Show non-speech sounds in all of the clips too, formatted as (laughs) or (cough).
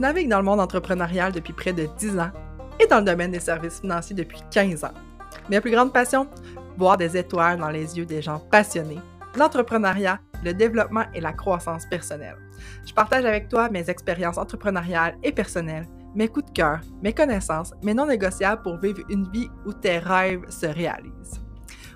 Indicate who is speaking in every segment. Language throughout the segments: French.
Speaker 1: Je navigue dans le monde entrepreneurial depuis près de 10 ans et dans le domaine des services financiers depuis 15 ans. Mes plus grandes passions Voir des étoiles dans les yeux des gens passionnés, l'entrepreneuriat, le développement et la croissance personnelle. Je partage avec toi mes expériences entrepreneuriales et personnelles, mes coups de cœur, mes connaissances, mes non négociables pour vivre une vie où tes rêves se réalisent.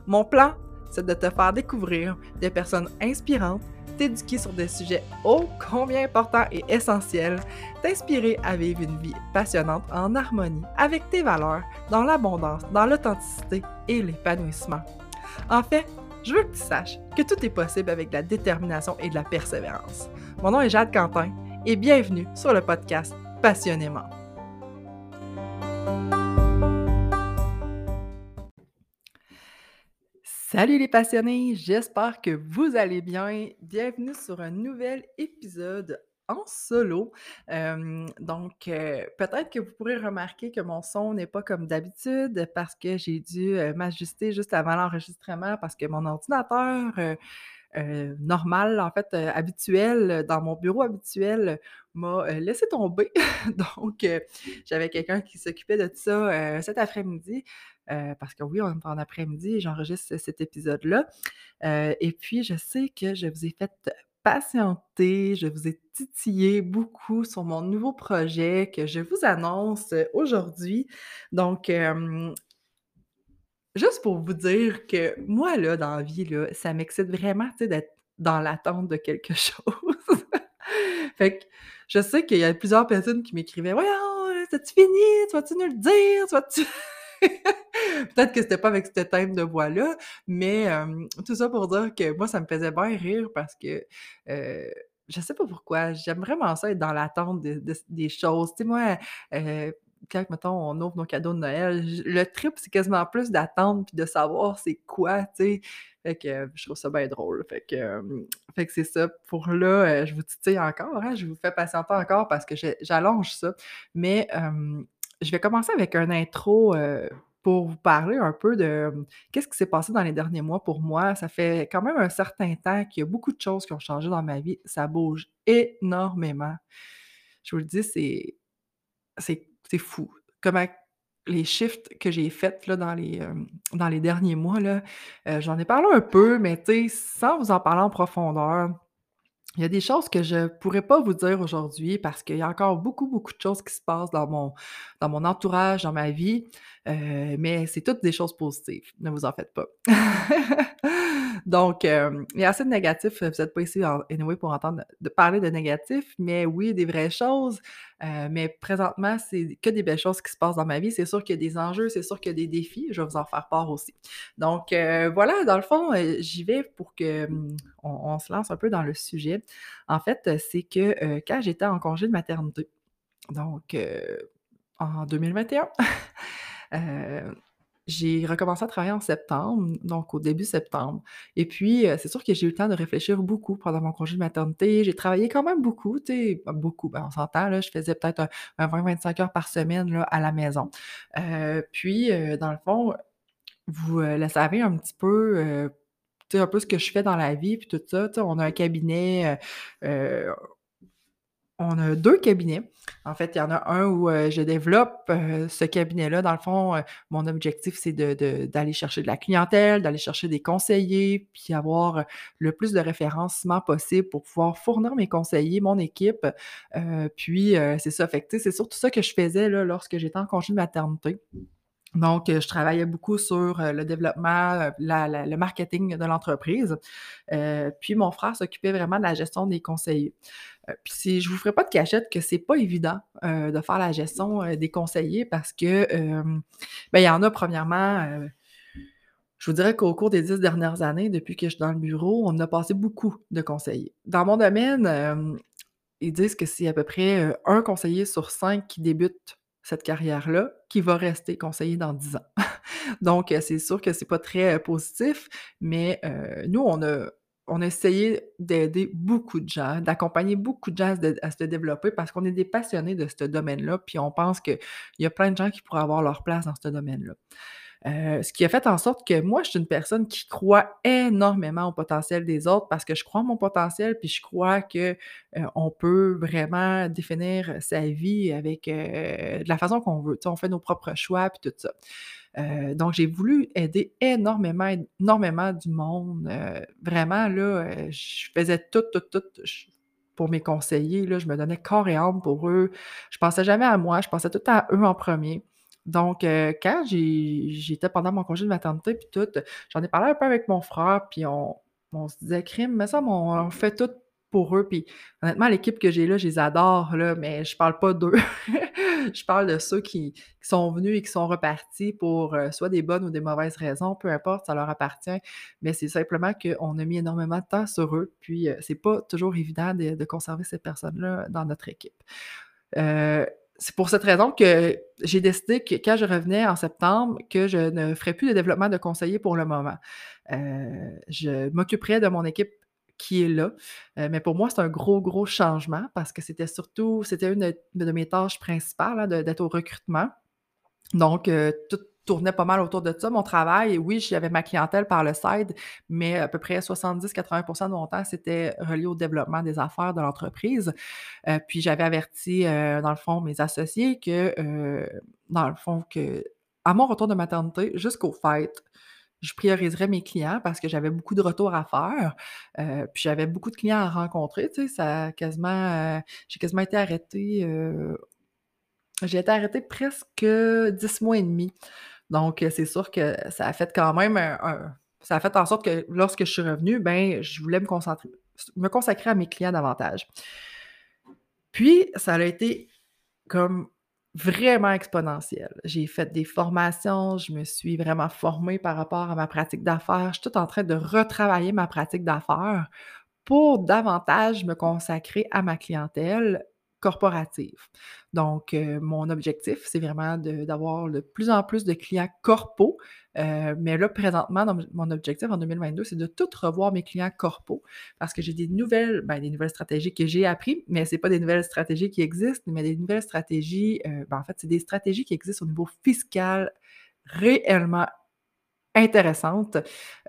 Speaker 1: Mon plan, c'est de te faire découvrir des personnes inspirantes t'éduquer sur des sujets ô combien importants et essentiels, t'inspirer à vivre une vie passionnante en harmonie avec tes valeurs, dans l'abondance, dans l'authenticité et l'épanouissement. En fait, je veux que tu saches que tout est possible avec de la détermination et de la persévérance. Mon nom est Jade Quentin et bienvenue sur le podcast Passionnément. Salut les passionnés, j'espère que vous allez bien. Bienvenue sur un nouvel épisode en solo. donc, euh, peut-être que vous pourrez remarquer que mon son n'est pas comme d'habitude parce que j'ai dû euh, m'ajuster juste avant l'enregistrement parce que mon ordinateur euh, normal, en fait, habituel, dans mon bureau habituel, m'a laissé tomber. (laughs) donc, j'avais quelqu'un qui s'occupait de ça cet après-midi. Euh, parce que oui, on est en après-midi et j'enregistre cet épisode-là. Euh, et puis, je sais que je vous ai fait patienter, je vous ai titillé beaucoup sur mon nouveau projet que je vous annonce aujourd'hui. Donc, juste pour vous dire que moi, là, dans la vie, là, ça m'excite vraiment, tu sais, d'être dans l'attente de quelque (laughs) chose. fait que je sais qu'il y a plusieurs personnes qui m'écrivaient « Voyons, c'est-tu fini? Tu vas-tu nous le dire? Tu vas-tu... (laughs) » Peut-être que c'était pas avec ce thème de voix-là, mais tout ça pour dire que moi, ça me faisait bien rire parce que euh, je sais pas pourquoi, j'aime vraiment ça être dans l'attente des choses. Tu sais, moi, quand, mettons, on ouvre nos cadeaux de Noël, le trip, c'est quasiment plus d'attendre puis de savoir c'est quoi, tu sais. Fait que je trouve ça bien drôle. Fait que, fait que c'est ça. Pour là, je vous titille encore, hein, je vous fais patienter encore parce que j'allonge ça. Mais je vais commencer avec un intro pour vous parler un peu de qu'est-ce qui s'est passé dans les derniers mois pour moi. Ça fait quand même un certain temps qu'il y a beaucoup de choses qui ont changé dans ma vie. Ça bouge énormément. Je vous le dis, c'est, c'est, fou. Comment les shifts que j'ai faits là, dans, les, dans les derniers mois, là, j'en ai parlé un peu, mais sans vous en parler en profondeur, il y a des choses que je pourrais pas vous dire aujourd'hui parce qu'il y a encore beaucoup, beaucoup de choses qui se passent dans mon, dans mon entourage, dans ma vie, euh, mais c'est toutes des choses positives, ne vous en faites pas. (laughs) Donc, euh, il y a assez de négatifs. Vous n'êtes pas ici, anyway, pour entendre parler de négatifs, mais oui, des vraies choses. Euh, mais présentement, c'est que des belles choses qui se passent dans ma vie. C'est sûr qu'il y a des enjeux, c'est sûr qu'il y a des défis. Je vais vous en faire part aussi. Donc, euh, voilà, dans le fond, j'y vais pour que hum, on, se lance un peu dans le sujet. En fait, c'est que quand j'étais en congé de maternité, donc en 2021, (laughs) j'ai recommencé à travailler en septembre, donc au début septembre. Et puis, c'est sûr que j'ai eu le temps de réfléchir beaucoup pendant mon congé de maternité. J'ai travaillé quand même beaucoup, tu sais, beaucoup, ben, on s'entend, là, je faisais peut-être un, 20-25 heures par semaine là, à la maison. puis, dans le fond, vous le savez un petit peu, tu sais, un peu ce que je fais dans la vie, puis tout ça. On a un cabinet, on a deux cabinets. En fait, il y en a un où je développe ce cabinet-là. Dans le fond, mon objectif, c'est d'aller chercher de la clientèle, d'aller chercher des conseillers, puis avoir le plus de référencement possible pour pouvoir fournir mes conseillers, mon équipe. puis, c'est ça. Fait c'est surtout ça que je faisais lorsque j'étais en congé de maternité. Donc, je travaillais beaucoup sur le développement, le marketing de l'entreprise. puis, mon frère s'occupait vraiment de la gestion des conseillers. puis, je ne vous ferai pas de cachette que c'est pas évident de faire la gestion des conseillers parce que, ben, il y en a, premièrement, je vous dirais qu'au cours des dix dernières années, depuis que je suis dans le bureau, on a passé beaucoup de conseillers. Dans mon domaine, ils disent que c'est à peu près un conseiller sur cinq qui débute cette carrière-là qui va rester conseiller dans 10 ans. (laughs) Donc, euh, c'est sûr que c'est pas très euh, positif, mais euh, nous, on a, on a essayé d'aider beaucoup de gens, d'accompagner beaucoup de gens à se, développer parce qu'on est des passionnés de ce domaine-là, puis on pense qu'il y a plein de gens qui pourraient avoir leur place dans ce domaine-là. Heu, ce qui a fait en sorte que moi, je suis une personne qui croit énormément au potentiel des autres parce que je crois en mon potentiel, puis je crois que, heu, on peut vraiment définir sa vie avec, heu, de la façon qu'on veut. On fait nos propres choix puis tout ça. Donc j'ai voulu aider énormément, énormément du monde, vraiment là, je faisais tout, tout, tout, pour mes conseillers, je me donnais corps et âme pour eux. Je pensais jamais à moi, je pensais tout à eux en premier. Donc heu, quand j'étais pendant mon congé de maternité puis tout, j'en ai parlé un peu avec mon frère, puis on se disait: «Crime, me semble on fait tout pour eux». Puis honnêtement, l'équipe que j'ai là, je les adore là, mais je parle pas d'eux. (laughs) Je parle de ceux qui sont venus et qui sont repartis pour, heu, soit des bonnes ou des mauvaises raisons, peu importe, ça leur appartient. Mais c'est simplement qu'on a mis énormément de temps sur eux, puis, heu, c'est pas toujours évident de conserver ces personnes-là dans notre équipe. Heu, c'est pour cette raison que j'ai décidé que quand je revenais en septembre, que je ne ferais plus de développement de conseiller pour le moment. Heu, je m'occuperais de mon équipe qui est là. Heu, mais pour moi, c'est un gros, gros changement parce que c'était surtout c'était une de mes tâches principales, hein, d'être au recrutement. Donc, heu, tout tournait pas mal autour de ça, mon travail. Oui, j'avais ma clientèle par le side, mais à peu près 70-80% de mon temps, c'était relié au développement des affaires de l'entreprise. Heu, puis j'avais averti, heu, dans le fond, mes associés que, heu, dans le fond, que à mon retour de maternité jusqu'aux fêtes, je prioriserais mes clients parce que j'avais beaucoup de retours à faire, puis j'avais beaucoup de clients à rencontrer, tu sais, ça quasiment, j'ai quasiment été arrêtée, j'ai été arrêtée presque 10 mois et demi. Donc c'est sûr que ça a fait quand même ça a fait en sorte que lorsque je suis revenue, ben, je voulais me concentrer me consacrer à mes clients davantage. Puis ça a été comme Vraiment exponentielle. J'ai fait des formations, je me suis vraiment formée par rapport à ma pratique d'affaires. Je suis toute en train de retravailler ma pratique d'affaires pour davantage me consacrer à ma clientèle corporative. Donc, heu, mon objectif, c'est vraiment d'avoir de plus en plus de clients corpos, heu, mais là, présentement, mon objectif en 2022, c'est de tout revoir mes clients corpos parce que j'ai des nouvelles ben, des nouvelles stratégies que j'ai appris, mais c'est pas des nouvelles stratégies qui existent, mais des nouvelles stratégies, heu, ben, en fait, c'est des stratégies qui existent au niveau fiscal réellement intéressante,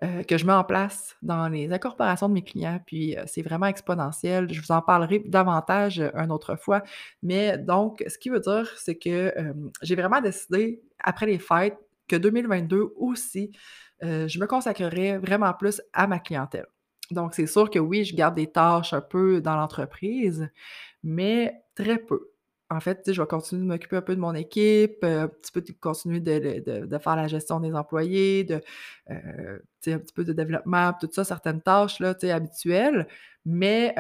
Speaker 1: heu, que je mets en place dans les incorporations de mes clients, puis, heu, c'est vraiment exponentiel. Je vous en parlerai davantage, heu, une autre fois. Mais donc, ce qui veut dire, c'est que, j'ai vraiment décidé, après les fêtes, que 2022 aussi, je me consacrerai vraiment plus à ma clientèle. Donc, c'est sûr que oui, je garde des tâches un peu dans l'entreprise, mais très peu. En fait, je vais continuer de m'occuper un peu de mon équipe, heu, un petit peu de continuer de faire la gestion des employés, sais, un petit peu de développement, tout ça, certaines tâches là, habituelles. Mais,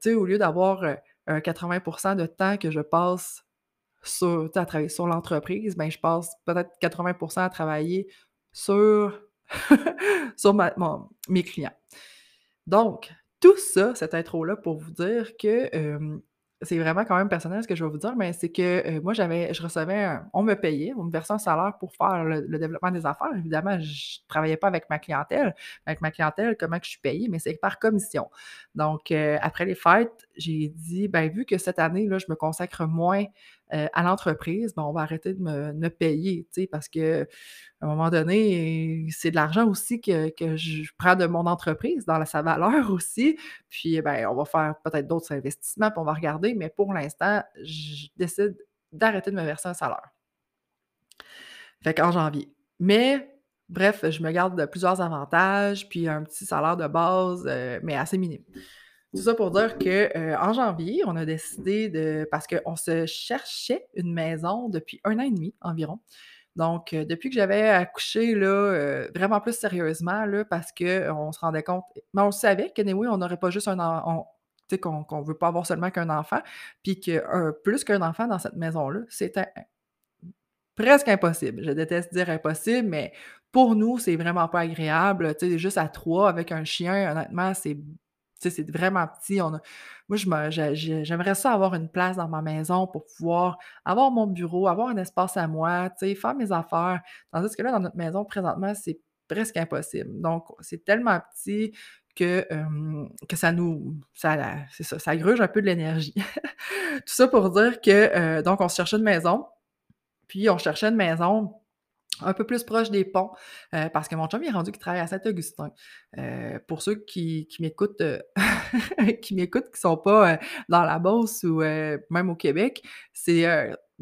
Speaker 1: sais, au lieu d'avoir, heu, un 80% de temps que je passe sur à travailler sur l'entreprise, ben, je passe peut-être 80% à travailler sur (laughs) sur mes clients. Donc, tout ça, cette intro-là pour vous dire que, c'est vraiment quand même personnel ce que je vais vous dire, mais c'est que, heu, moi j'avais je recevais un on me payait, on me versait un salaire pour faire le développement des affaires. Évidemment, je travaillais pas avec ma clientèle. Avec ma clientèle, comment je suis payée? Mais c'est par commission. Donc, heu, après les fêtes, j'ai dit: «Ben, vu que cette année, là, je me consacre moins, heu, à l'entreprise, ben, on va arrêter de me payer»? Parce qu'à un moment donné, c'est de l'argent aussi que que je prends de mon entreprise dans sa valeur (laughs) aussi. Puis, ben, on va faire peut-être d'autres investissements, puis on va regarder, mais pour l'instant, je décide d'arrêter de me verser un salaire. Fait qu'en janvier. Mais bref, je me garde plusieurs avantages, puis un petit salaire de base, heu, mais assez minime. Tout ça pour dire que, heu, en janvier, on a décidé de parce qu'on se cherchait une maison depuis un an et demi environ. Donc, heu, depuis que j'avais accouché là, heu, vraiment plus sérieusement là, parce qu'on se rendait compte mais on savait qu'anyway, on n'aurait pas juste un en on tu sais, qu'on qu'on veut pas avoir seulement qu'un enfant, puis que plus qu'un enfant dans cette maison-là, c'était presque impossible. Je déteste dire impossible, mais pour nous, c'est vraiment pas agréable, tu sais, juste à 3 avec un chien, honnêtement, c'est c'est vraiment petit. On a moi, j'aimerais ça avoir une place dans ma maison pour pouvoir avoir mon bureau, avoir un espace à moi, tu sais, faire mes affaires. Tandis que là, dans notre maison, présentement, c'est presque impossible. Donc, c'est tellement petit que, ça nous ça c'est ça, ça gruge un peu de l'énergie. (laughs) Tout ça pour dire que, donc on se cherchait une maison, puis on cherchait une maison un peu plus proche des ponts, heu, parce que mon chum est rendu qu'il travaille à Saint-Augustin. Heu, pour ceux qui qui m'écoutent, heu, (laughs) qui m'écoutent, qui sont pas, dans la Beauce ou, même au Québec, c'est,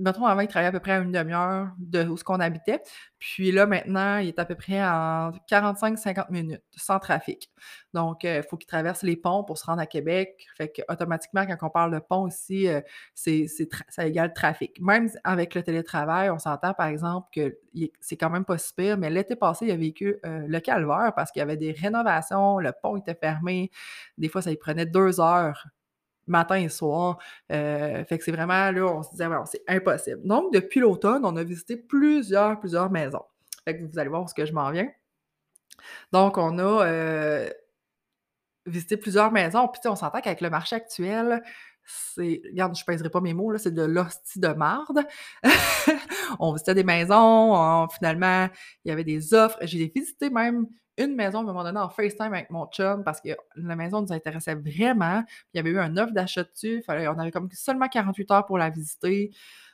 Speaker 1: mettons avant il travaillait à peu près à une 1/2 heure de où ce qu'on habitait. Puis là, maintenant, il est à peu près en 45-50 minutes sans trafic. Donc, heu, il faut qu'il traverse les ponts pour se rendre à Québec. Fait qu'automatiquement, quand on parle de pont ici, heu, c'est ça égale trafic. Même avec le télétravail, on s'entend par exemple que c'est quand même pas si pire, mais l'été passé, il a vécu, heu, le calvaire parce qu'il y avait des rénovations, le pont était fermé. Des fois, ça lui prenait 2 heures matin et soir. Heu, fait que c'est vraiment là, on se disait: «Non, c'est impossible». Donc depuis l'automne, on a visité plusieurs, plusieurs maisons. Fait que vous allez voir ce que je m'en viens. Donc on a, heu, visité plusieurs maisons. Puis on s'entend qu'avec le marché actuel, c'est regarde, je pèserai pas mes mots c'est de l'hostie de marde. (laughs) On visitait des maisons, on finalement, il y avait des offres. J'ai visité même une maison à un moment donné en FaceTime avec mon chum parce que la maison nous intéressait vraiment. Il y avait eu un offre d'achat dessus. Fallait on avait comme seulement 48 heures pour la visiter.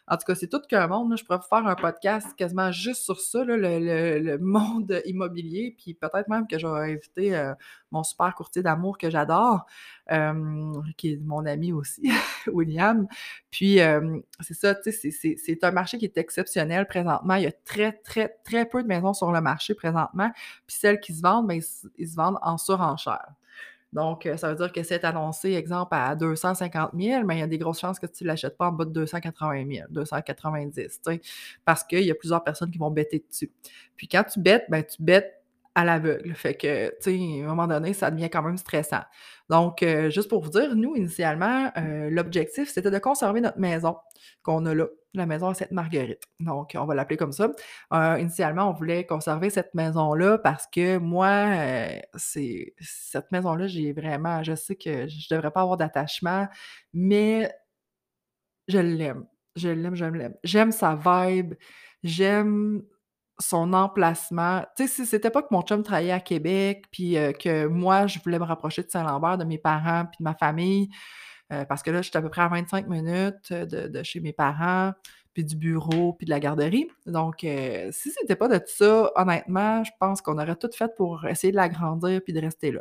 Speaker 1: En tout cas, c'est tout qu'un monde. Je pourrais faire un podcast quasiment juste sur ça, le le le (laughs) monde immobilier, puis peut-être même que je vais inviter, heu, mon super courtier d'amour que j'adore, hem, qui est mon ami aussi, (laughs) William. Puis, hem, c'est ça, tu sais, c'est un marché qui est exceptionnel présentement. Il y a très, très, très peu de maisons sur le marché présentement, puis celles qui se vendent, ben, ils ils se vendent en surenchère. Donc, heu, ça veut dire que c'est annoncé, exemple, à 250 000, mais il y a des grosses chances que tu ne l'achètes pas en bas de 280 000, 290, tu sais, parce qu'il y a plusieurs personnes qui vont better dessus. Puis quand tu bettes, ben, tu bettes à l'aveugle. Fait que, tu sais, à un moment donné, ça devient quand même stressant. Donc, heu, juste pour vous dire, nous, initialement, heu, l'objectif, c'était de conserver notre maison qu'on a là, la maison à Sainte-Marguerite. Donc, on va l'appeler comme ça. Heu, initialement, on voulait conserver cette maison-là parce que moi, heu, c'est cette maison-là, j'ai vraiment je sais que je devrais pas avoir d'attachement, mais je l'aime. Je l'aime, je l'aime. J'aime sa vibe, j'aime son emplacement. Tu sais, si c'était pas que mon chum travaillait à Québec, puis, heu, que moi, je voulais me rapprocher de Saint-Lambert, de mes parents, puis de ma famille, heu, parce que là, j'étais à peu près à 25 minutes, de de chez mes parents, puis du bureau, puis de la garderie. Donc, heu, si c'était pas de ça, honnêtement, je pense qu'on aurait tout fait pour essayer de l'agrandir puis de rester là.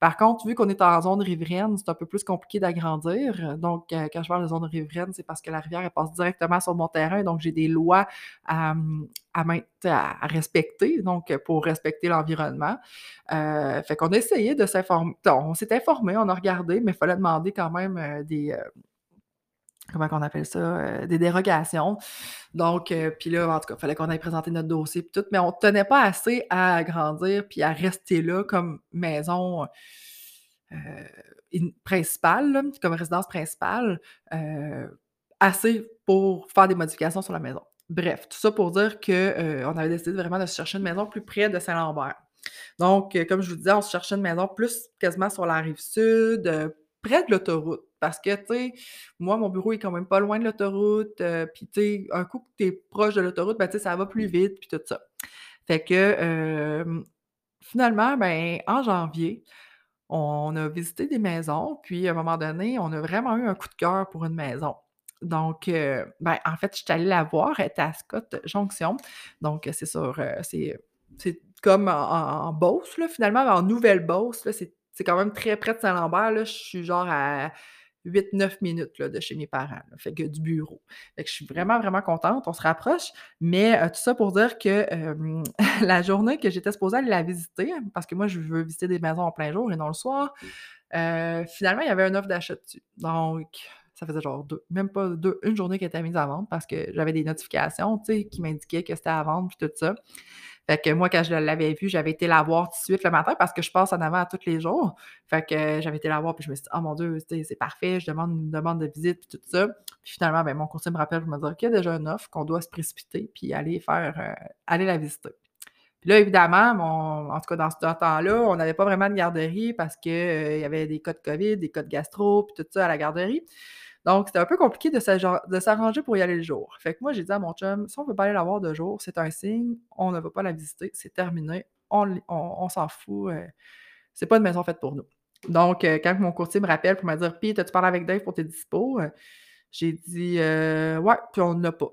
Speaker 1: Par contre, vu qu'on est en zone riveraine, c'est un peu plus compliqué d'agrandir. Donc, heu, quand je parle de zone riveraine, c'est parce que la rivière, passe directement sur mon terrain, donc j'ai des lois à, respecter, donc pour respecter l'environnement. Heu, fait qu'on a essayé de s'informer on s'est informé, on a regardé, mais il fallait demander quand même, heu, des, comment qu'on appelle ça? Heu, des dérogations. Donc, heu, puis là, en tout cas, il fallait qu'on aille présenter notre dossier puis tout, mais on tenait pas assez à agrandir puis à rester là comme maison, in principale, comme résidence principale, assez pour faire des modifications sur la maison. Bref, tout ça pour dire que, heu, on avait décidé vraiment de se chercher une maison plus près de Saint-Lambert. Donc, comme je vous disais, on se cherchait une maison plus quasiment sur la rive sud, près de l'autoroute. Parce que, tu sais, moi, mon bureau est quand même pas loin de l'autoroute, heu, puis tu sais, un coup que tu es proche de l'autoroute, ben, tu sais, ça va plus vite, puis tout ça. Fait que, finalement, ben, en janvier, on a visité des maisons, puis à un moment donné, on a vraiment eu un coup de cœur pour une maison. Donc, heu, ben, en fait, je suis allée la voir, elle était à Scott Jonction. Donc, c'est sur, heu, c'est comme en en Beauce, là, finalement, en Nouvelle-Beauce, là, c'est c'est quand même très près de Saint-Lambert. Je suis genre à 8-9 minutes, de chez mes parents, fait que du bureau. Fait que je suis vraiment, vraiment contente, on se rapproche, mais heu, tout ça pour dire que, (laughs) la journée que j'étais supposée aller la visiter, parce que moi, je veux visiter des maisons en plein jour et non le soir, heu, finalement, il y avait une offre d'achat dessus. Donc, ça faisait genre 2 même pas 2 1 journée qu'elle était mise à vendre parce que j'avais des notifications, qui m'indiquaient que c'était à vendre puis tout ça. Fait que moi, quand je l'avais vue, j'avais été la voir tout de suite le matin parce que je passe en avant tous les jours. Fait que j'avais été la voir puis je me suis dit: «Oh mon Dieu, c'est parfait, je demande une demande de visite puis tout ça». Puis finalement, ben, mon courtier me rappelle pour me dire qu'il y a déjà une offre, qu'on doit se précipiter puis aller faire, heu, aller la visiter. Puis là, évidemment, en tout cas, dans ce temps-là, on n'avait pas vraiment de garderie parce que, heu, il y avait des cas de COVID, des cas de gastro puis tout ça à la garderie. Donc, c'était un peu compliqué de s'arranger pour y aller le jour. Fait que moi, j'ai dit à mon chum: «Si on veut pas aller la voir de jour, c'est un signe, on ne va pas la visiter, c'est terminé, on s'en fout, heu, c'est pas une maison faite pour nous». Donc, heu, quand mon courtier me rappelle pour me dire: «Puis, t'as-tu parlé avec Dave pour tes dispos?» Heu, j'ai dit: «Heu, ouais, puis on en a pas».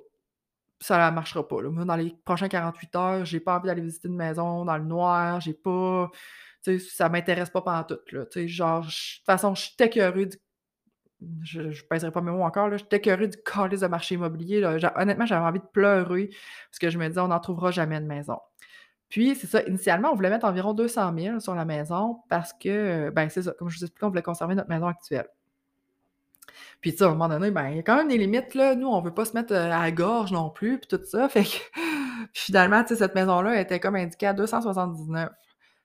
Speaker 1: ça marchera pas, là. Dans les prochains 48 heures, j'ai pas envie d'aller visiter une maison dans le noir, j'ai pas ça m'intéresse pas pantoute, là. Tu sais, genre, de toute façon, je suis écœurée du je je pèserai pas mes mots encore, là, suis écœurée du calice de marché immobilier, là. Honnêtement, j'avais envie de pleurer parce que je me disais: «On n'en trouvera jamais de maison». Puis, c'est ça, initialement, on voulait mettre environ 200 000 sur la maison parce que, ben, c'est ça, comme je vous expliquais, on voulait conserver notre maison actuelle. Puis, tu sais, à un moment donné, ben, il y a quand même des limites, là. Nous, on veut pas se mettre, euh, à la gorge non plus, puis tout ça. (laughs) Fait que finalement, tu sais, cette maison-là était comme indiquée à 279.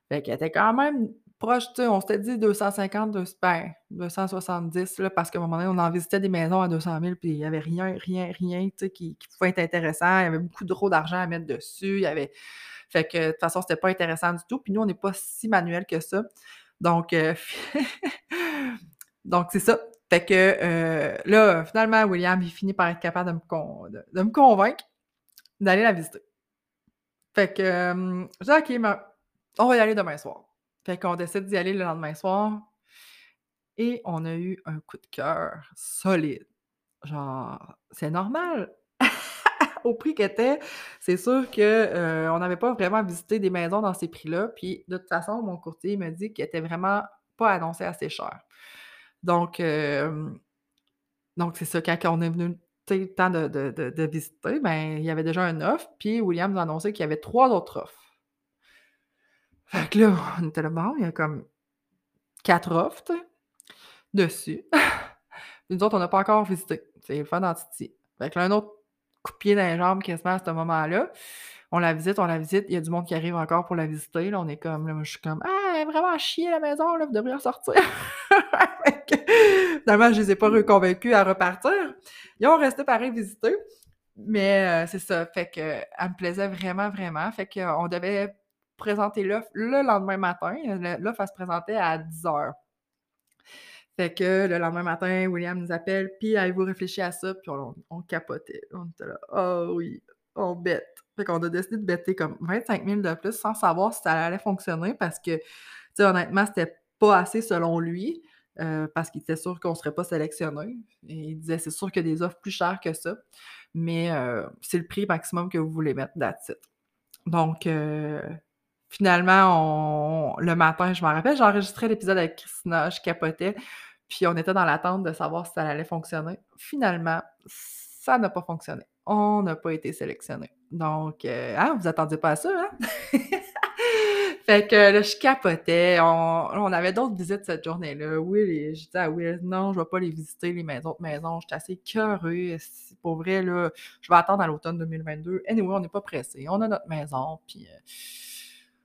Speaker 1: Fait qu'elle était quand même on s'était dit 250, deux ben, 270, là, parce qu'à un moment donné, on en visitait des maisons à 200 000, puis il y avait rien, rien, rien, qui pouvait être intéressant. Il y avait beaucoup trop d'argent à mettre dessus. Fait que, de toute façon, c'était pas intéressant du tout. Puis nous, on n'est pas si manuel que ça. Donc, euh, (laughs) donc c'est ça. Fait que euh, là, finalement, William, il finit par être capable de me, convaincre d'aller la visiter. Fait que euh, OK, ben, on va y aller demain soir. Fait qu'on décide d'y aller le lendemain soir. Et on a eu un coup de cœur solide. Genre, c'est normal. (laughs) Au prix qu'était, c'est sûr qu'on euh, n'avait pas vraiment visité des maisons dans ces prix-là. Puis de toute façon, mon courtier me dit qu'il était vraiment pas annoncé assez cher. Donc, donc c'est ça, quand on est venu le temps de, visiter, ben, il y avait déjà un offre, puis William nous a annoncé qu'il y avait trois autres offres. Fait que là, on était là, bon, il y a comme quatre offres, dessus. (laughs) nous autres, on n'a pas encore visité. C'est le fun dans Titi. Fait que là, un autre coup de pied dans les jambes quasiment à ce moment-là. On la visite, on la visite. Il y a du monde qui arrive encore pour la visiter. Là, on est comme, là, moi, je suis comme, ah, elle est vraiment chier la maison, là, vous devriez en sortir. (laughs) Finalement, je les ai pas reconvaincus à repartir. Ils ont resté pareil visiter. Mais euh, c'est ça. Fait que elle me plaisait vraiment, vraiment. Fait qu'on devait présenter l'offre le lendemain matin. L'offre, elle se présentait à 10 heures. Fait que le lendemain matin, William nous appelle, puis avez-vous réfléchi à ça? Puis on, capotait. On était là, oh oui, on bête. Fait qu'on a décidé de bêter comme 25 000 de plus sans savoir si ça allait fonctionner parce que, tu sais, honnêtement, c'était pas assez selon lui. Euh, parce qu'il était sûr qu'on serait pas sélectionné. Il disait c'est sûr qu'il y a des offres plus chères que ça, mais euh, c'est le prix maximum que vous voulez mettre that's Donc euh, finalement, le matin, je m'en rappelle, j'ai enregistré l'épisode avec Christina, je capotais, puis on était dans l'attente de savoir si ça allait fonctionner. Finalement, ça n'a pas fonctionné. On n'a pas été sélectionné. Donc, ah, vous attendiez pas à ça, hein? (laughs) Fait que là, je capotais. On, avait d'autres visites cette journée-là. Oui, je disais à Will, non, je vais pas les visiter, les maisons de maisons. J'étais assez curieux. Pour vrai, là, je vais attendre à l'automne 2022. Anyway, on n'est pas pressé. On a notre maison, puis euh,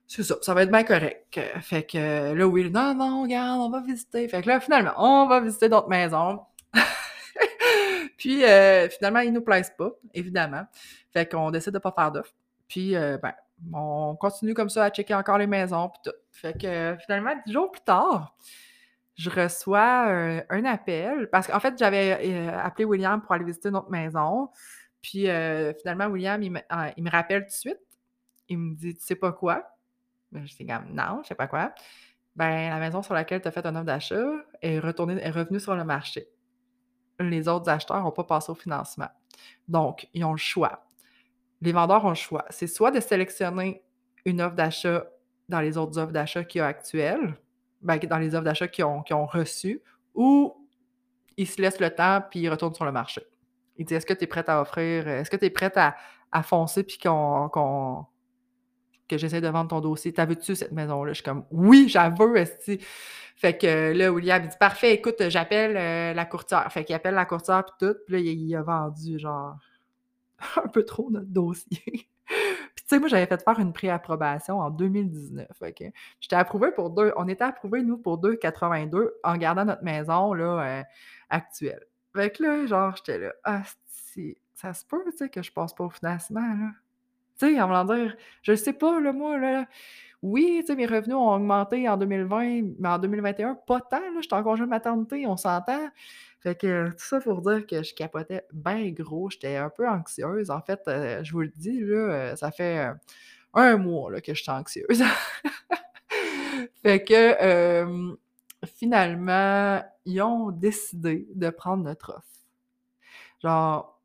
Speaker 1: c'est ça, ça va être bien correct. Fait que là, Will, non, non, regarde, on va visiter. Fait que là, finalement, on va visiter d'autres maisons. (laughs) puis euh, finalement, ils nous plaisent pas, évidemment. Fait qu'on décide de pas faire d'offre. Puis, euh, ben, on continue comme ça à checker encore les maisons, puis tout. Fait que finalement, dix jours plus tard, je reçois un, appel, parce qu'en fait, j'avais euh, appelé William pour aller visiter notre maison, puis euh, finalement, William, il il me, rappelle tout de suite, il me dit « Tu sais pas quoi? » ben, Je dis comme « Non, je sais pas quoi. » Ben, la maison sur laquelle tu as fait un offre d'achat est, retournée, est revenue sur le marché. Les autres acheteurs n'ont pas passé au financement. Donc, ils ont le choix les vendeurs ont le choix. C'est soit de sélectionner une offre d'achat dans les autres offres d'achat qu'il y a actuelles, ben, dans les offres d'achat qu'ils ont, ont reçues, ou ils se laissent le temps puis ils retournent sur le marché. Ils disent Est-ce que tu es prête à offrir, est-ce que tu es prête à, foncer puis qu'on, que j'essaie de vendre ton dossier. T'avais-tu cette maison-là? Je suis comme Oui, j'avoue, esti. Fait que là, William il dit Parfait, écoute, j'appelle euh, la courtière. Fait qu'il appelle la courtière puis tout, puis là, il a vendu genre (laughs) un peu trop notre dossier. (laughs) Puis tu sais, moi, j'avais fait faire une préapprobation en 2019. OK? J'étais approuvée pour deux. On était approuvés, nous, pour 2,82 en gardant notre maison là, euh, actuelle. Fait que là, genre, j'étais là, ah, ça se peut, tu sais, que je passe pas au financement, là. Tu sais, en voulant dire, je sais pas, là, moi, là. Oui, mes revenus ont augmenté en 2020, mais en 2021, pas tant, là. J'étais en congé de maternité, on s'entend. Fait que tout ça pour dire que je capotais bien gros. J'étais un peu anxieuse. En fait, euh, je vous le dis, là, euh, ça fait euh, un mois là, que je suis anxieuse. (laughs) fait que finalement, ils ont décidé de prendre notre offre. Genre,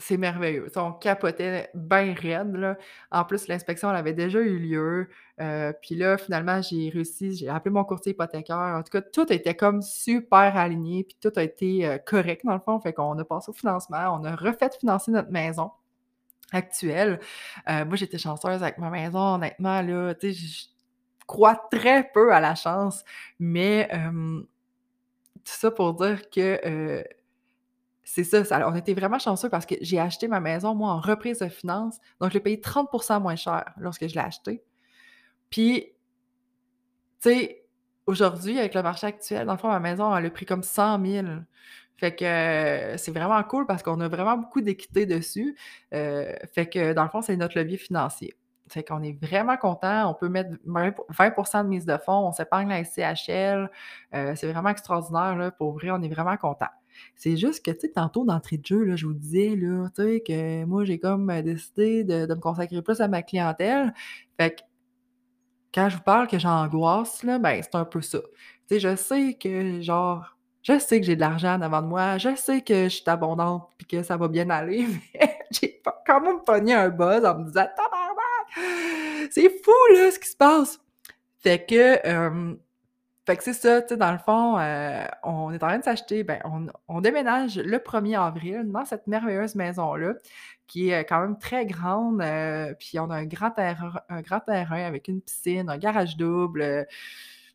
Speaker 1: c'est merveilleux. On capotait bien raide, là. En plus, l'inspection, avait déjà eu lieu. Heu, puis là, finalement, j'ai réussi, j'ai appelé mon courtier hypothécaire. En tout cas, tout était comme super aligné, puis tout a été, heu, correct dans le fond. Fait qu'on a passé au financement, on a refait financer notre maison actuelle. Heu, moi, j'étais chanceuse avec ma maison, honnêtement, là, je crois très peu à la chance, mais tout ça pour dire que, c'est ça, on était vraiment chanceux parce que j'ai acheté ma maison, moi, en reprise de finances, donc j'ai payé 30% moins cher lorsque je l'ai acheté. Puis, tu sais, aujourd'hui, avec le marché actuel, dans le fond, ma maison, elle a pris comme 100 000. Fait que euh, c'est vraiment cool parce qu'on a vraiment beaucoup d'équité dessus. Euh, fait que, dans le fond, c'est notre levier financier. Fait qu'on est vraiment content. On peut mettre 20% de mise de fonds, on s'épargne la SCHL. Euh, c'est vraiment extraordinaire, là. Pour vrai, on est vraiment content. C'est juste que, tu sais, tantôt, d'entrée de jeu, là, je vous disais, là, tu sais, que moi, j'ai comme euh, décidé de, de me consacrer plus à ma clientèle. Fait que quand je vous parle que j'angoisse, là, ben, c'est un peu ça. Tu sais, je sais que, genre, je sais que j'ai de l'argent en avant de moi, je sais que je suis abondante puis que ça va bien aller, (laughs) mais j'ai quand même pogné un buzz en me disant Tabarnak! C'est fou, là, ce qui se passe! Fait que, fait que c'est ça, tu sais, dans le fond, euh, on est en train de s'acheter, ben, on, déménage le 1er avril dans cette merveilleuse maison-là, qui est quand même très grande, euh, puis on a un grand terrain, un grand terrain avec une piscine, un garage double, euh,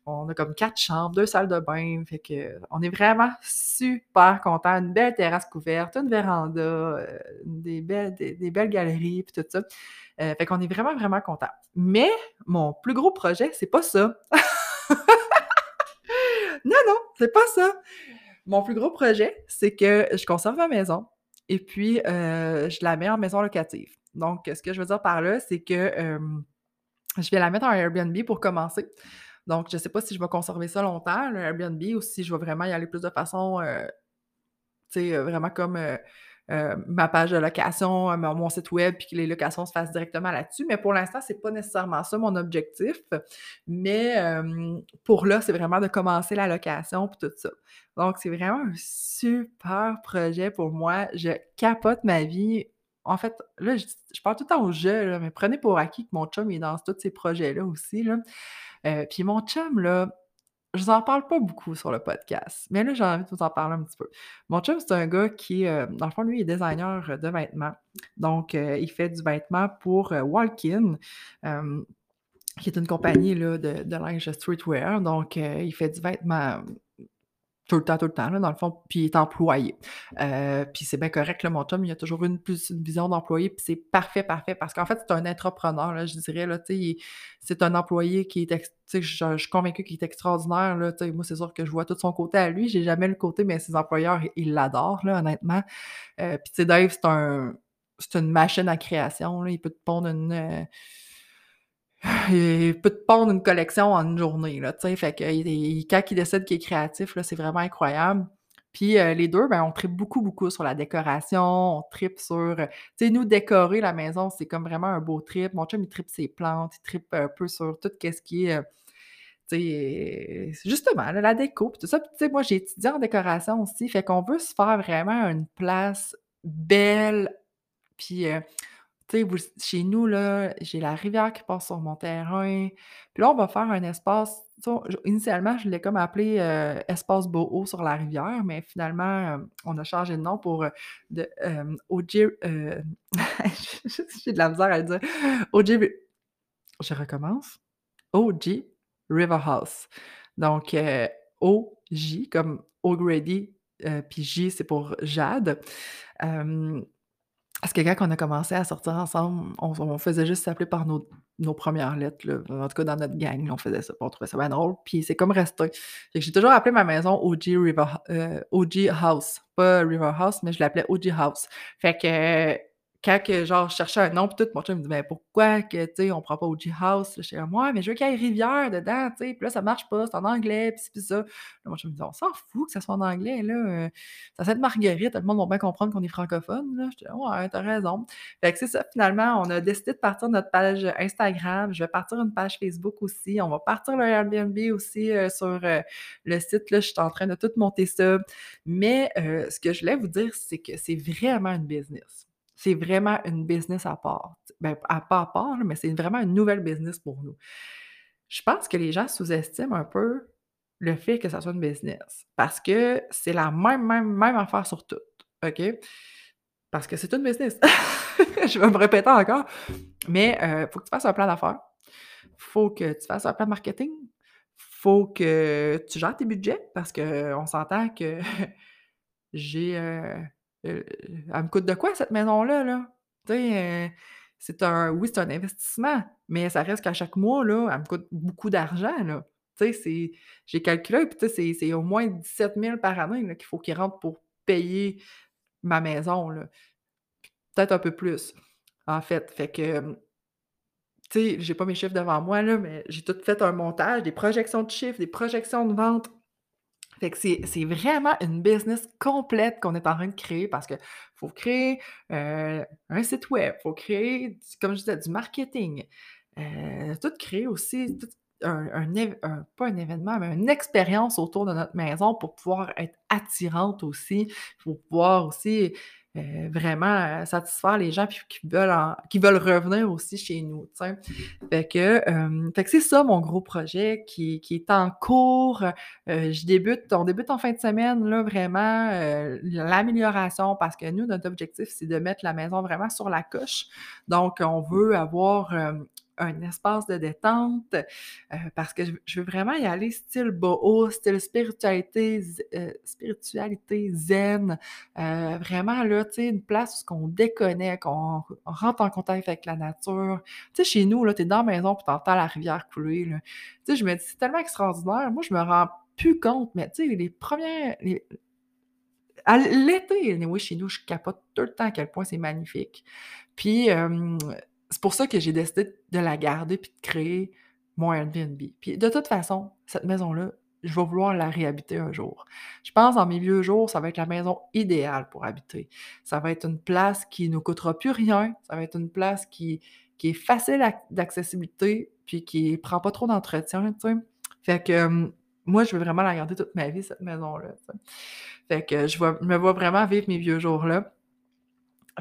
Speaker 1: on a comme quatre chambres, deux salles de bain, fait que on est vraiment super contents, une belle terrasse couverte, une véranda, des belles, des, belles galeries, puis tout ça. fait qu'on est vraiment, vraiment contents. Mais mon plus gros projet, c'est pas ça. (laughs) Non, non, c'est pas ça. Mon plus gros projet, c'est que je conserve ma maison et puis euh, je la mets en maison locative. Donc, ce que je veux dire par là, c'est que je vais la mettre en Airbnb pour commencer. Donc, je ne sais pas si je vais conserver ça longtemps, le Airbnb, ou si je vais vraiment y aller plus de façon, euh, tu sais, vraiment comme euh, euh, ma page de location, euh, mon site web, puis que les locations se fassent directement là-dessus. Mais pour l'instant, c'est pas nécessairement ça mon objectif. Mais pour là, c'est vraiment de commencer la location puis tout ça. Donc, c'est vraiment un super projet pour moi. Je capote ma vie. En fait, là, je, parle tout le temps au jeu, mais prenez pour acquis que mon chum est dans tous ces projets-là aussi. Là. Euh, puis mon chum, là, je vous en parle pas beaucoup sur le podcast, mais là, j'ai envie de vous en parler un petit peu. Mon chum, c'est un gars qui, euh, dans le fond, lui, est designer de vêtements. Donc, euh, il fait du vêtement pour euh, Walkin, qui est une compagnie là, de, de linge streetwear. Donc, il fait du vêtement tout le temps, tout le temps, là, dans le fond, puis il est employé. Euh, puis c'est bien correct, là, mon chum, il a toujours une, plus une vision d'employé, puis c'est parfait, parfait, parce qu'en fait, c'est un entrepreneur, là, je dirais, là, tu sais, c'est un employé qui est, tu sais, je, suis convaincue qu'il est extraordinaire, là, moi, c'est sûr que je vois tout son côté à lui, j'ai jamais le côté, mais ses employeurs, ils l'adorent, là, honnêtement. Euh, puis tu sais, Dave, c'est un, c'est une machine à création, là, il peut te pondre une... Euh, il peut te pondre une collection en une journée, là, tu sais, fait que quand il décide qu'il est créatif, là, c'est vraiment incroyable. Puis euh, les deux, ben, on tripe beaucoup, beaucoup sur la décoration, on tripe sur... Euh, tu sais, nous, décorer la maison, c'est comme vraiment un beau trip. Mon chum, il tripe ses plantes, il tripe un peu sur tout ce qui est... Euh, sais, justement, la déco, puis tout ça. tu sais, moi, j'ai étudié en décoration aussi, fait qu'on veut se faire vraiment une place belle, puis tu sais, chez nous, là, j'ai la rivière qui passe sur mon terrain. Puis là, on va faire un espace. Initialement, je l'ai comme appelé euh, Espace Boho sur la rivière, mais finalement, euh, on a changé de nom pour euh, OG. (laughs) j'ai de la misère à le dire. OG. Je recommence. OG River House. Donc, OJ comme O'Grady, puis J, c'est pour Jade. Parce que quand on a commencé à sortir ensemble, on, faisait juste s'appeler par nos, premières lettres. En tout cas, dans notre gang, on faisait ça. On trouvait ça bien drôle. Puis c'est comme resté. J'ai toujours appelé ma maison OG, River, euh, OG House. Pas River House, mais je l'appelais OG House. Fait que quand que, genre, je cherchais un nom, puis tout, mon chum me dit, mais pourquoi que, tu sais, on prend pas OG House? Je moi, mais je veux qu'il y ait rivière dedans, tu sais, puis là, ça marche pas, c'est en anglais, puis c'est ça. Mon chum me dit, on s'en fout que ça soit en anglais, là. Euh, ça s'appelle Marguerite, tout le monde va bien comprendre qu'on est francophone, là. Je dis, ouais, t'as raison. Fait que c'est ça, finalement, on a décidé de partir notre page Instagram. Je vais partir une page Facebook aussi. On va partir le Airbnb aussi euh, sur euh, le site, là. Je suis en train de tout monter ça. Mais ce que je voulais vous dire, c'est que c'est vraiment une business c'est vraiment une business à part. Ben, à pas à part, mais c'est vraiment une nouvelle business pour nous. Je pense que les gens sous-estiment un peu le fait que ça soit une business parce que c'est la même, même, même affaire sur tout, OK? Parce que c'est une business. (laughs) Je vais me répéter encore, mais il euh, faut que tu fasses un plan d'affaires. Faut que tu fasses un plan de marketing. Faut que tu gères tes budgets parce qu'on s'entend que (laughs) j'ai... Euh, euh, elle me coûte de quoi cette maison-là, là? Tu sais, c'est un... Oui, c'est un investissement, mais ça reste qu'à chaque mois, là, elle me coûte beaucoup d'argent, là. Tu c'est... J'ai calculé, puis tu sais, c'est au moins 17 000 par année qu'il faut qu'il rentre pour payer ma maison, là. Peut-être un peu plus, en fait. Fait que, tu sais, j'ai pas mes chiffres devant moi, là, mais j'ai tout fait un montage, des projections de chiffres, des projections de vente. Fait que c'est vraiment une business complète qu'on est en train de créer parce qu'il faut créer euh, un site web, il faut créer, comme je disais, du marketing, euh, tout créer aussi, pas un événement, mais une expérience autour de notre maison pour pouvoir être attirante aussi, pour pouvoir aussi euh, vraiment euh, satisfaire les gens qui veulent qui veulent revenir aussi chez nous. Fait que, euh, que c'est ça mon gros projet qui, qui est en cours. je débute, on débute en fin de semaine, là, vraiment, l'amélioration parce que nous, notre objectif, c'est de mettre la maison vraiment sur la coche. Donc, on veut avoir un espace de détente euh, parce que je, veux vraiment y aller style boho, style spiritualité, euh, spiritualité zen. Euh, vraiment, là, tu sais, une place où on déconnecte, qu'on rentre en contact avec la nature. Tu sais, chez nous, là, t'es dans la maison puis t'entends la rivière couler, là. Tu sais, je me dis, c'est tellement extraordinaire. Moi, je me rends plus compte, mais tu sais, les premières... L'été, oui, chez nous, je capote tout le temps à quel point c'est magnifique. Puis, c'est pour ça que j'ai décidé de la garder puis de créer mon Airbnb. Puis de toute façon, cette maison-là, je vais vouloir la réhabiter un jour. Je pense en mes vieux jours, ça va être la maison idéale pour habiter. Ça va être une place qui ne coûtera plus rien. Ça va être une place qui, qui est facile d'accessibilité puis qui ne prend pas trop d'entretien. Fait que hum, moi, je veux vraiment la garder toute ma vie, cette maison-là. Fait que je me vois vraiment vivre mes vieux jours-là.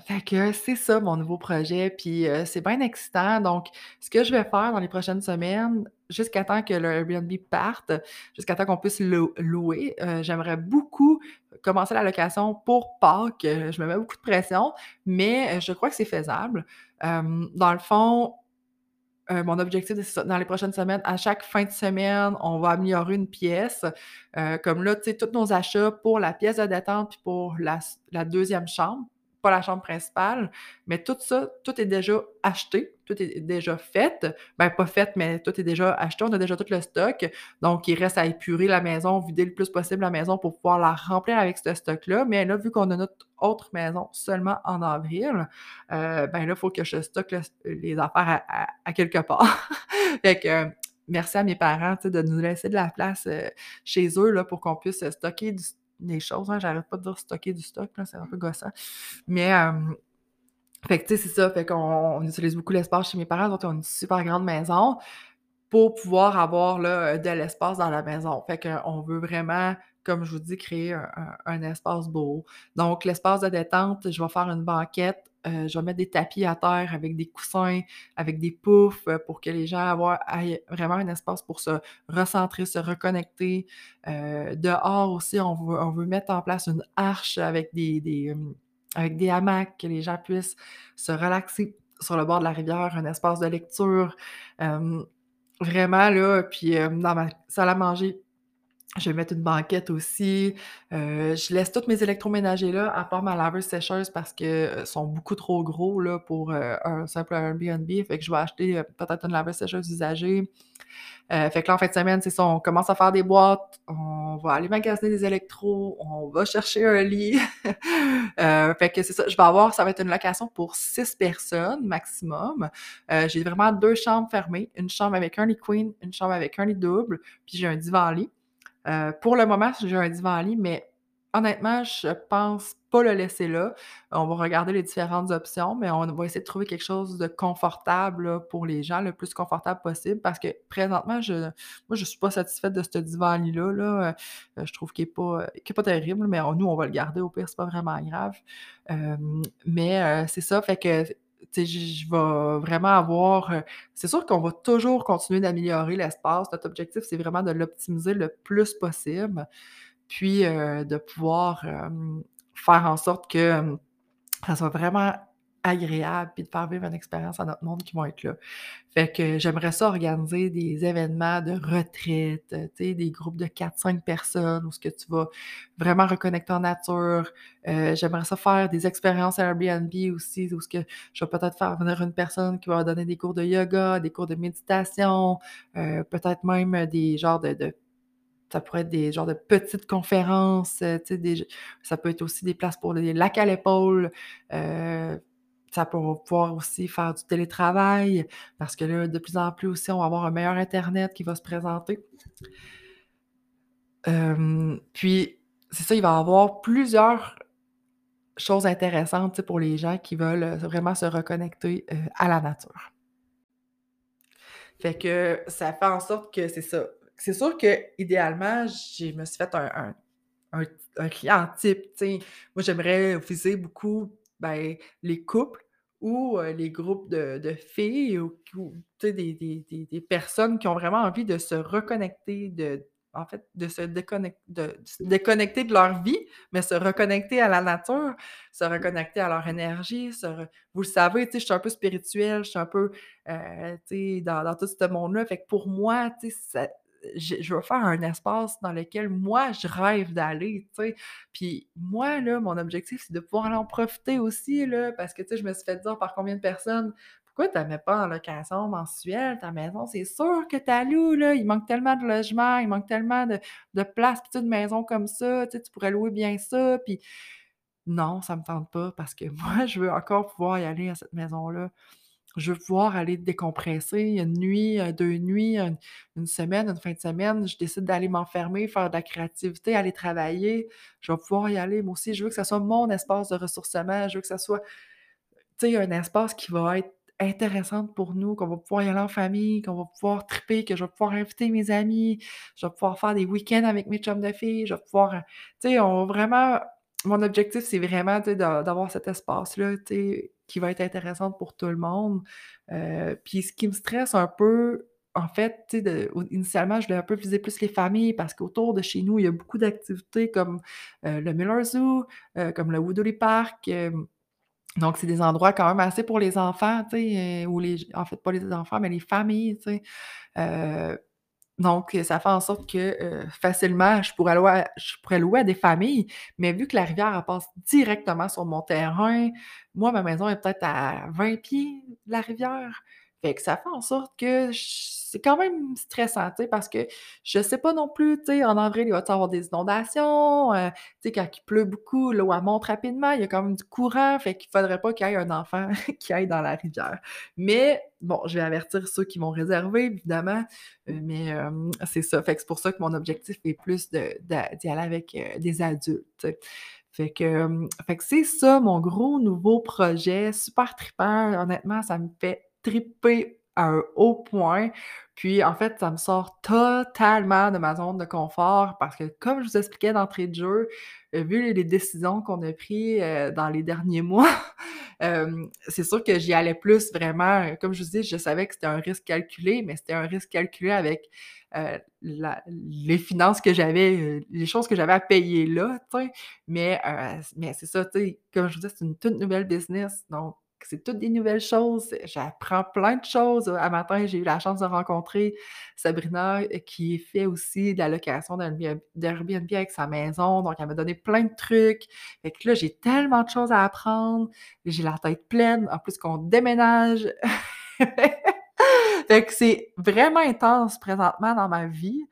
Speaker 1: Fait que c'est ça mon nouveau projet, puis c'est bien excitant. Donc, ce que je vais faire dans les prochaines semaines, jusqu'à temps que le Airbnb parte, jusqu'à temps qu'on puisse le louer, j'aimerais beaucoup commencer la location pour Pâques. je me mets beaucoup de pression, mais je crois que c'est faisable. dans le fond, mon objectif, c'est dans les prochaines semaines, à chaque fin de semaine, on va améliorer une pièce. comme là, tu sais, tous nos achats pour la pièce de détente puis pour la deuxième chambre pas la chambre principale, mais tout ça, tout est déjà acheté, tout est déjà fait. Ben, pas fait, mais tout est déjà acheté, on a déjà tout le stock. Donc, il reste à épurer la maison, vider le plus possible la maison pour pouvoir la remplir avec ce stock-là. Mais là, vu qu'on a notre autre maison seulement en avril, euh, ben là, il faut que je stocke les affaires à, quelque part. (laughs) fait que, merci à mes parents de nous laisser de la place euh, chez eux là, pour qu'on puisse stocker du des choses. Hein, J'arrête pas de dire stocker du stock, c'est un peu gossant. Mais, fait que, tu sais, c'est ça. Fait qu'on utilise beaucoup l'espace chez mes parents. Donc, on a une super grande maison pour pouvoir avoir de l'espace dans la maison. Fait qu'on veut vraiment, comme je vous dis, créer un espace beau. Donc, l'espace de détente, je vais faire une banquette euh, je vais mettre des tapis à terre avec des coussins, avec des poufs euh, pour que les gens aient vraiment un espace pour se recentrer, se reconnecter. Euh, dehors aussi, on veut, mettre en place une arche avec des, des avec des hamacs, que les gens puissent se relaxer sur le bord de la rivière, un espace de lecture. vraiment, là, puis dans ma salle à manger, je vais mettre une banquette aussi. Euh, je laisse tous mes électroménagers là, à part ma laveuse sécheuse parce qu'ils euh, sont beaucoup trop gros là, pour euh, un simple Airbnb. Fait que je vais acheter peut-être une laveuse sécheuse usagée. fait que là, en fin de semaine, c'est ça, on commence à faire des boîtes, on va aller magasiner des électros, on va chercher un lit. (laughs) fait que c'est ça, je vais avoir, ça va être une location pour six personnes maximum. j'ai vraiment deux chambres fermées, une chambre avec un lit queen, une chambre avec un lit double, puis j'ai un divan lit. Euh, pour le moment, j'ai un divan lit, mais honnêtement, je pense pas le laisser là. On va regarder les différentes options, mais on va essayer de trouver quelque chose de confortable, pour les gens, le plus confortable possible parce que présentement, moi, je suis pas satisfaite de ce divan-lit-là, là, heu, je trouve qu'il est pas, est pas terrible, mais nous, on va le garder au pire, c'est pas vraiment grave. Hem, mais c'est ça, fait que, je vais vraiment avoir, heu c'est sûr qu'on va toujours continuer d'améliorer l'espace. Notre objectif, c'est vraiment de l'optimiser le plus possible. Puis, heu, de pouvoir, faire en sorte que, ça soit vraiment agréable, puis de faire vivre une expérience à notre monde qui vont être là. Fait que j'aimerais ça organiser des événements de retraite, sais, des groupes de 4-5 personnes où ce que tu vas vraiment reconnecter en nature. Heu, j'aimerais ça faire des expériences Airbnb aussi, où ce que je vais peut-être faire venir une personne qui va donner des cours de yoga, des cours de méditation, heu, peut-être même des genres de ça pourrait être des genres de petites conférences, des ça peut être aussi des places pour les lacs à l'épaule, ça peut pouvoir aussi faire du télétravail parce que là, de plus en plus aussi, on va avoir un meilleur internet qui va se présenter. Puis c'est ça, il va y avoir plusieurs choses intéressantes, pour les gens qui veulent, heu, vraiment se reconnecter, heu, à la nature. Fait que ça fait en sorte que c'est ça. C'est sûr qu'idéalement, j'ai me suis fait un un client type. Moi, j'aimerais viser beaucoup, ben, les couples ou heu, les groupes de de filles ou des des des des personnes qui ont vraiment envie de se reconnecter, de en fait, de se déconnec de déconnecter de leur vie, mais se reconnecter à la nature, se reconnecter à leur énergie, vous le savez, je suis un peu spirituelle, je suis un peu, sais, dans dans tout ce monde-là. Fait que pour moi, ça je veux faire un espace dans lequel moi je rêve d'aller, tu sais. Puis moi, là, mon objectif, c'est de pouvoir en profiter aussi, là, parce que, tu sais, je me suis fait dire par combien de personnes: «Pourquoi tu mets pas en location mensuelle, ta maison? C'est sûr que tu loues, là, il manque tellement de logements, il manque tellement de de place, puis une maison comme ça, tu tu pourrais louer bien ça». Puis non, ça me tente pas parce que (laughs) moi, je veux encore pouvoir y aller à cette maison-là. Je veux pouvoir aller décompresser une nuit, heu, 2 nuits, une semaine, une fin de semaine, je décide d'aller m'enfermer, faire de la créativité, aller travailler. Je vais pouvoir y aller moi aussi. Je veux que ça soit mon espace de ressourcement. Je veux que ça soit, un espace qui va être intéressant pour nous, qu'on va pouvoir y aller en famille, qu'on va pouvoir triper, que je vais pouvoir inviter mes amis, je vais pouvoir faire des week-ends avec mes chums de filles, je vais pouvoir, tu sais, vraiment mon objectif, c'est vraiment, d'avoir cet espace-là, qui va être intéressant pour tout le monde. Heu, puis ce qui me stresse un peu, en fait, initialement, je voulais un peu viser plus les familles parce qu'autour de chez nous, il y a beaucoup d'activités comme, heu, le Miller Zoo, heu, comme le Woodley Park, donc c'est des endroits quand même assez pour les enfants, tu sais, ou les en fait, pas les enfants, mais les familles, tu sais. Donc, heu, ça fait en sorte que, heu, facilement, je pourrais louer à des familles, mais vu que la rivière, passe directement sur mon terrain, moi, ma maison est peut-être à 20 pieds de la rivière. Fait que ça fait en sorte que c'est quand même stressant, tu sais, parce que je sais pas non plus, tu sais, en avril, il va-tu avoir des inondations? Heu, tu sais, quand il pleut beaucoup, l'eau, monte rapidement, il y a quand même du courant, fait qu'il faudrait pas qu'il y ait un enfant (laughs) qui aille dans la rivière. Mais bon, je vais avertir ceux qui vont réserver, évidemment, heu, mais hem, c'est ça. Fait que c'est pour ça que mon objectif est plus d'y aller avec, des adultes. Fait que, fait que c'est ça mon gros nouveau projet, super trippant. Honnêtement, ça me fait tripper à un haut point. Puis en fait, ça me sort totalement de ma zone de confort parce que comme je vous expliquais d'entrée de jeu, heu, vu les décisions qu'on a pris, heu, dans les derniers (laughs) mois, hem, c'est sûr que j'y allais plus vraiment, comme je vous dis, je savais que c'était un risque calculé, mais c'était un risque calculé avec, les finances que j'avais, les choses que j'avais à payer là. Mais mais c'est ça, tu sais, comme je vous dis, c'est une toute nouvelle business, donc c'est toutes des nouvelles choses. J'apprends plein de choses. À matin, j'ai eu la chance de rencontrer Sabrina, heu, qui fait aussi de la location d'Airbnb avec sa maison, donc elle m'a donné plein de trucs. Fait que là, j'ai tellement de choses à apprendre, j'ai la tête pleine, en plus qu'on déménage. (laughs) Fait que c'est vraiment intense présentement dans ma vie.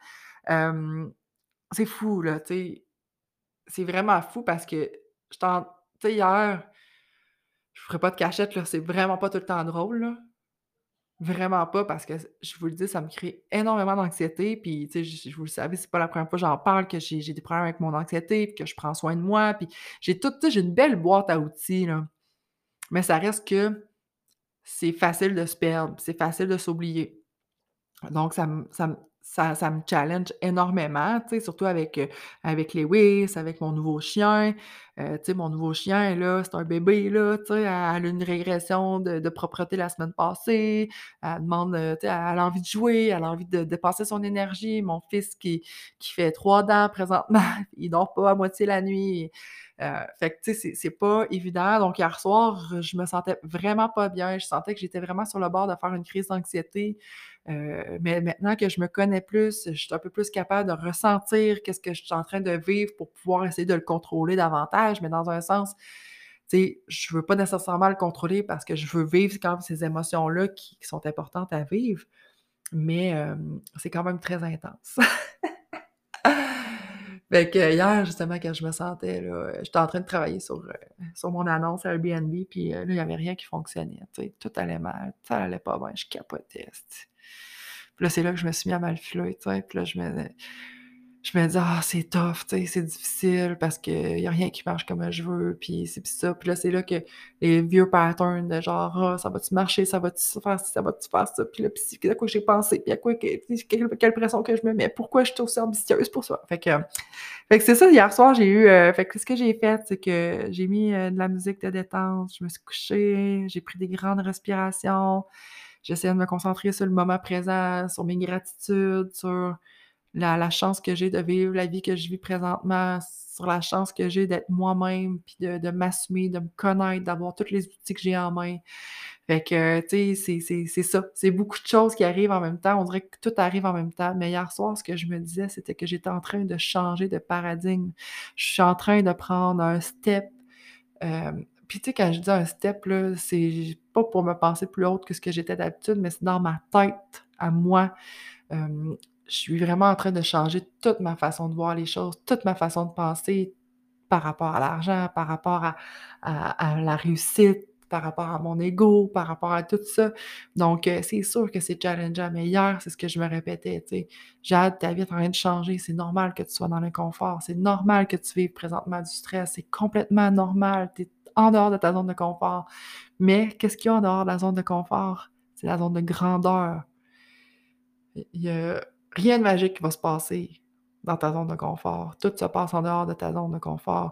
Speaker 1: C'est fou là, c'est vraiment fou parce que j'étais en tu sais, hier je ferai pas de cachette là, c'est vraiment pas tout le temps drôle là. Vraiment pas parce que je vous le dis, ça me crée énormément d'anxiété puis, tu sais, j vous le savez, c'est pas la première fois que j'en parle, que j'ai des problèmes avec mon anxiété puis que je prends soin de moi puis j'ai j'ai une belle boîte à outils, là. Mais ça reste que c'est facile de se perdre, c'est facile de s'oublier. Donc ça ça ça ça me challenge énormément, surtout avec, heu, avec Lewis, avec mon nouveau chien. Sais, mon nouveau chien, là, c'est un bébé, là, elle a une régression de de propreté la semaine passée. Elle demande, sais, elle a envie de jouer, elle a envie de dépenser son énergie. Mon fils qui qui fait 3 dents présentement, (laughs) il dort pas à moitié la nuit. Fait que, tu sais, c'est c'est pas évident. Donc hier soir, je me sentais vraiment pas bien. Je sentais que j'étais vraiment sur le bord de faire une crise d'anxiété. Heu, mais maintenant que je me connais plus, je suis un peu plus capable de ressentir qu'est-ce que je suis en train de vivre pour pouvoir essayer de le contrôler davantage. Mais dans un sens, tu sais, je veux pas nécessairement le contrôler parce que je veux vivre quand même ces émotions-là qui sont importantes à vivre, mais hem, c'est quand même très intense. (laughs) Fait que hier, justement, quand je me sentais là, j'étais en train de travailler sur, heu, sur mon annonce Airbnb, puis, là, il y avait rien qui fonctionnait, tout allait mal, ça allait pas bien, je capotais. Puis là, c'est là que je me suis mis à m'enfler, tu sais, puis là, je me je me dis: «Ah, c'est tough, tu sais, c'est difficile parce qu'il y a rien qui marche comme je veux, puis ci puis ça». Puis là, c'est là que les vieux patterns de genre: «Ah, ça va-tu marcher? Ça va-tu faire? Ça va-tu faire ça?» Puis là, puis à quoi j'ai pensé, puis à quoi que quelle quelle pression que je me mets, pourquoi je suis aussi ambitieuse pour ça? Fait que fait que c'est ça, hier soir, j'ai eu, heu, fait que ce que j'ai fait, c'est que j'ai mis, heu, de la musique de détente, je me suis couchée, j'ai pris des grandes respirations, j'essayais de me concentrer sur le moment présent, sur mes gratitudes, sur la chance que j'ai de vivre la vie que je vis présentement, sur la chance que j'ai d'être moi-même, puis de de m'assumer, de me connaître, d'avoir tous les outils que j'ai en main. Fait que, tu sais, c'est ça, c'est beaucoup de choses qui arrivent en même temps. On dirait que tout arrive en même temps. Mais hier soir, ce que je me disais, c'était que j'étais en train de changer de paradigme. Je suis en train de prendre un step, hem, puis tu sais, quand je dis un step, là, c'est pas pour me penser plus haute que ce que j'étais d'habitude, mais c'est dans ma tête à moi. Je suis vraiment en train de changer toute ma façon de voir les choses, toute ma façon de penser par rapport à l'argent, par rapport à la réussite, par rapport à mon ego, par rapport à tout ça. Donc, heu, c'est sûr que c'est challengeant, mais hier, c'est ce que je me répétais, tu «Jade, ta vie est en train de changer, c'est normal que tu sois dans l'inconfort, c'est normal que tu vives présentement du stress, c'est complètement normal, tu es en dehors de ta zone de confort». Mais qu'est-ce qu'il y a en dehors de la zone de confort? C'est la zone de grandeur. Il y a rien de magique qui va se passer dans ta zone de confort. Tout se passe en dehors de ta zone de confort.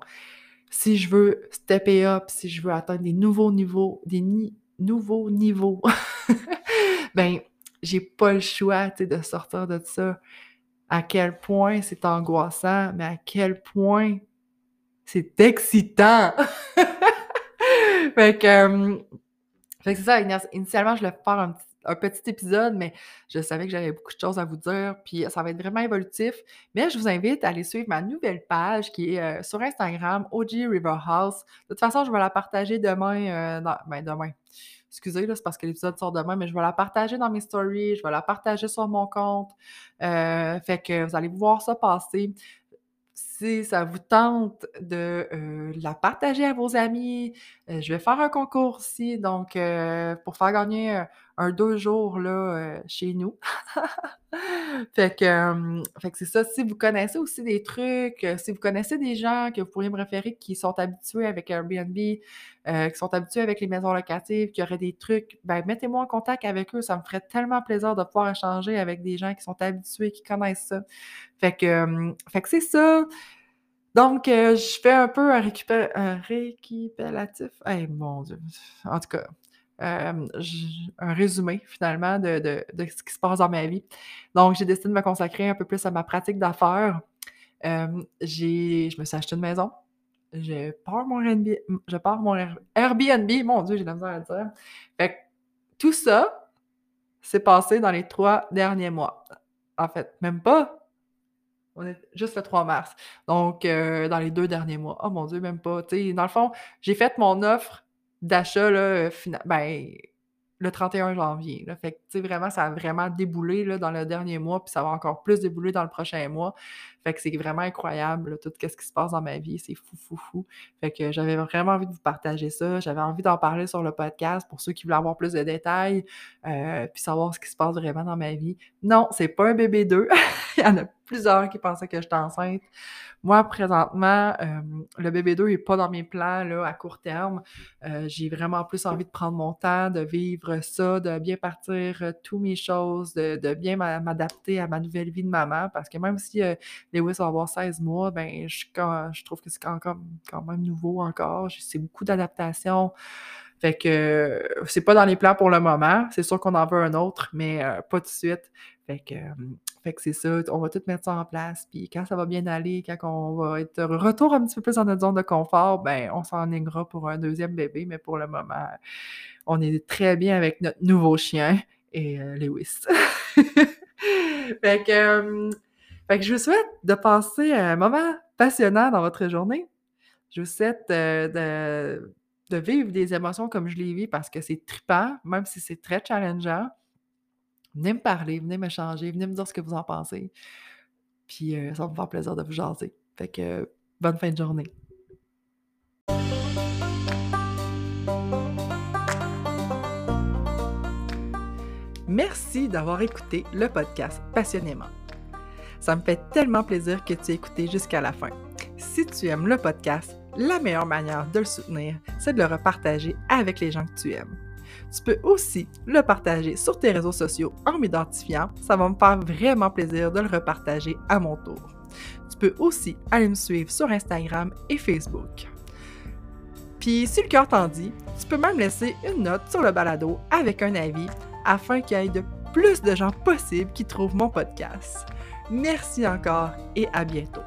Speaker 1: Si je veux stepper up, si je veux atteindre des nouveaux niveaux, des nouveaux niveaux, (laughs) ben, j'ai pas le choix, de sortir de ça. À quel point c'est angoissant, mais à quel point c'est excitant! (laughs) (laughs) Fait que, hem, fait que c'est ça, initialement, je voulais faire un petit un petit épisode, mais je savais que j'avais beaucoup de choses à vous dire, puis ça va être vraiment évolutif. Mais je vous invite à aller suivre ma nouvelle page qui est, heu, sur Instagram, OG River House. De toute façon, je vais la partager demain, heu, dans ben, demain. Excusez, là, c'est parce que l'épisode sort demain, mais je vais la partager dans mes stories, je vais la partager sur mon compte. Fait que vous allez voir ça passer. Si ça vous tente de, heu, la partager à vos amis, heu, je vais faire un concours aussi, donc heu, pour faire gagner, un 2 jours là, heu, chez nous. (laughs) Fait que, que c'est ça. Si vous connaissez aussi des trucs, heu, si vous connaissez des gens que vous pourriez me référer qui sont habitués avec Airbnb, heu, qui sont habitués avec les maisons locatives, qui auraient des trucs, ben, mettez-moi en contact avec eux. Ça me ferait tellement plaisir de pouvoir échanger avec des gens qui sont habitués, qui connaissent ça. Fait que, que c'est ça. Donc, je fais un peu un récupé un réquipélatif. Hey, mon Dieu! En tout cas, j un résumé finalement de de de ce qui se passe dans ma vie. Donc, j'ai décidé de me consacrer un peu plus à ma pratique d'affaires. J'ai je me suis acheté une maison. Je pars mon Airbnb je pars mon Air Airbnb, mon Dieu, j'ai de la misère à le dire. Fait que tout ça s'est passé dans les 3 derniers mois. En fait, même pas! On est juste le 3 mars. Donc, heu, dans les 2 derniers mois. Oh mon Dieu, même pas. Dans le fond, j'ai fait mon offre d'achat là, fina ben, le 31 janvier. Là. Fait que, tu sais, vraiment, ça a vraiment déboulé là, dans le dernier mois, puis ça va encore plus débouler dans le prochain mois. Fait que c'est vraiment incroyable, tout ce qui se passe dans ma vie. C'est fou, fou, fou. Fait que j'avais vraiment envie de vous partager ça. J'avais envie d'en parler sur le podcast pour ceux qui voulaient avoir plus de détails, euh, puis savoir ce qui se passe vraiment dans ma vie. Non, c'est pas un bébé 2. (laughs) Il y en a plusieurs qui pensaient que j'étais enceinte. Moi, présentement, euh, le bébé 2 n'est pas dans mes plans là, à court terme. Euh, j'ai vraiment plus envie de prendre mon temps, de vivre ça, de bien partir euh, toutes mes choses, de, bien m'adapter à ma nouvelle vie de maman. Parce que même si Lewis va avoir 16 mois, ben, je, je trouve que c'est quand, quand même nouveau encore. C'est beaucoup d'adaptation. Fait que c'est pas dans les plans pour le moment. C'est sûr qu'on en veut un autre, mais pas tout de suite. Fait que fait que c'est ça, on va tout mettre ça en place. Puis quand ça va bien aller, quand on va être retour un petit peu plus dans notre zone de confort, ben on s'enlignera pour un deuxième bébé. Mais pour le moment, on est très bien avec notre nouveau chien et euh, Lewis. (laughs) fait, que, fait que je vous souhaite de passer un moment passionnant dans votre journée. Je vous souhaite euh, de, de vivre des émotions comme je les vis parce que c'est trippant, même si c'est très challengeant. Venez me parler, venez m'échanger, venez me dire ce que vous en pensez. Puis euh, ça va me faire plaisir de vous jaser. Fait que bonne fin de journée. Merci d'avoir écouté le podcast passionnément. Ça me fait tellement plaisir que tu aies écouté jusqu'à la fin. Si tu aimes le podcast, la meilleure manière de le soutenir, c'est de le repartager avec les gens que tu aimes. Tu peux aussi le partager sur tes réseaux sociaux en m'identifiant. Ça va me faire vraiment plaisir de le repartager à mon tour. Tu peux aussi aller me suivre sur Instagram et Facebook. Puis, si le cœur t'en dit, tu peux même laisser une note sur le balado avec un avis afin qu'il y ait de plus de gens possibles qui trouvent mon podcast. Merci encore et à bientôt.